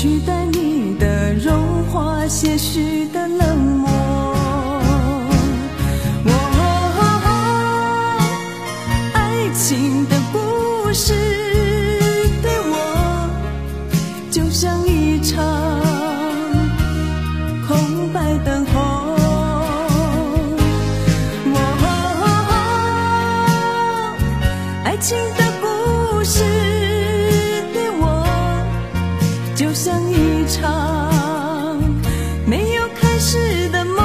取代你的融化，些许的冷漠。哦，爱情的故事对我就像一场空白等候。哦，爱情的就像一场没有开始的梦。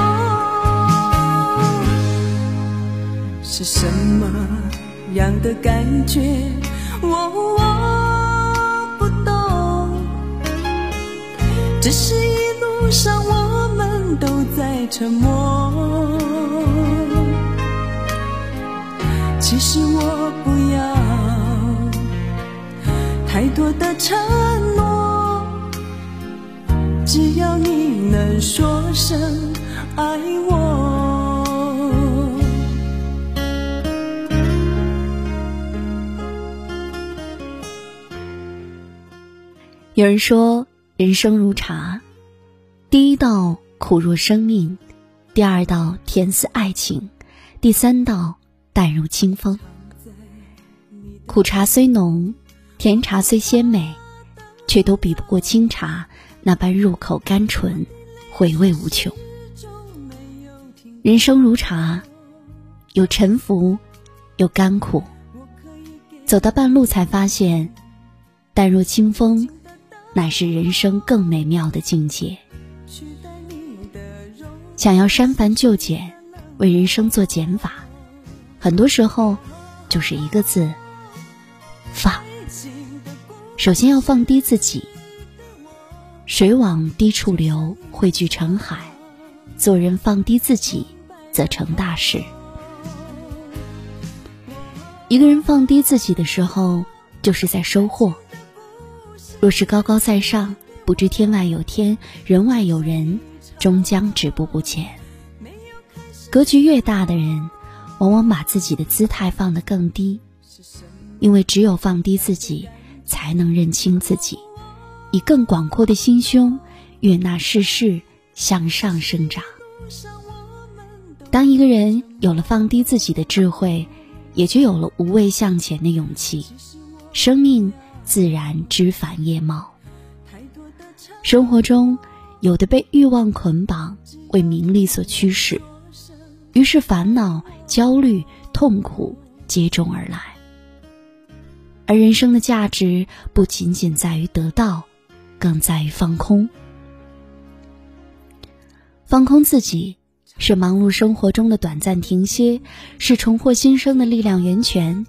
是什么样的感觉？我我不懂，只是一路上我们都在沉默。其实我不要太多的承诺，只要你能说声爱我。有人说，人生如茶，第一道苦若生命，第二道甜似爱情，第三道淡如清风。苦茶虽浓，甜茶虽鲜美，却都比不过清茶那般入口甘醇，回味无穷。人生如茶，有沉浮，有甘苦，走到半路才发现，淡若清风。乃是人生更美妙的境界。想要删繁就简，为人生做减法，很多时候就是一个字：放。首先要放低自己。水往低处流，汇聚成海。做人放低自己，则成大事。一个人放低自己的时候，就是在收获。若是高高在上，不知天外有天，人外有人，终将止步不前。格局越大的人，往往把自己的姿态放得更低，因为只有放低自己，才能认清自己，以更广阔的心胸悦纳世事，向上生长。当一个人有了放低自己的智慧，也就有了无畏向前的勇气。生命。自然枝繁叶茂。生活中，有的被欲望捆绑，为名利所驱使，于是烦恼、焦虑、痛苦接踵而来。而人生的价值不仅仅在于得到，更在于放空。放空自己，是忙碌生活中的短暂停歇，是重获新生的力量源泉，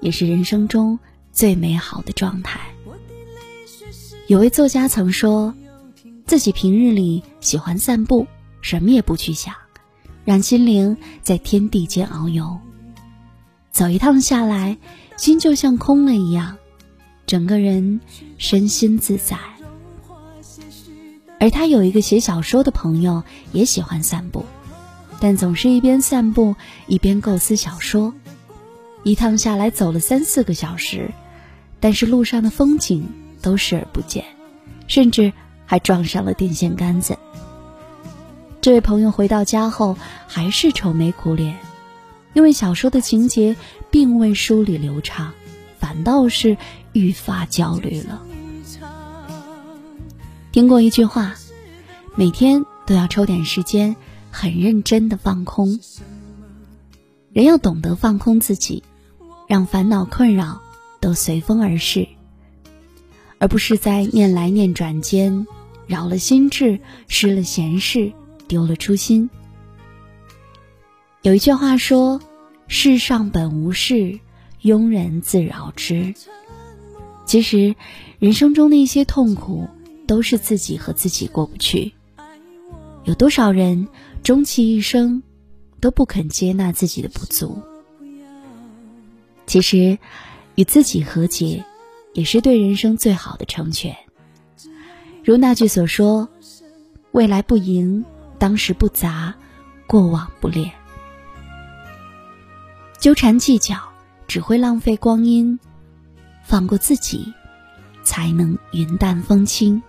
也是人生中。最美好的状态。有位作家曾说，自己平日里喜欢散步，什么也不去想，让心灵在天地间遨游。走一趟下来，心就像空了一样，整个人身心自在。而他有一个写小说的朋友，也喜欢散步，但总是一边散步一边构思小说，一趟下来走了三四个小时。但是路上的风景都视而不见，甚至还撞上了电线杆子。这位朋友回到家后还是愁眉苦脸，因为小说的情节并未梳理流畅，反倒是愈发焦虑了。听过一句话，每天都要抽点时间，很认真的放空。人要懂得放空自己，让烦恼困扰。都随风而逝，而不是在念来念转间扰了心智，失了闲事，丢了初心。有一句话说：“世上本无事，庸人自扰之。”其实，人生中的一些痛苦，都是自己和自己过不去。有多少人终其一生，都不肯接纳自己的不足？其实。与自己和解，也是对人生最好的成全。如那句所说：“未来不迎，当时不杂，过往不恋。”纠缠计较只会浪费光阴，放过自己，才能云淡风轻。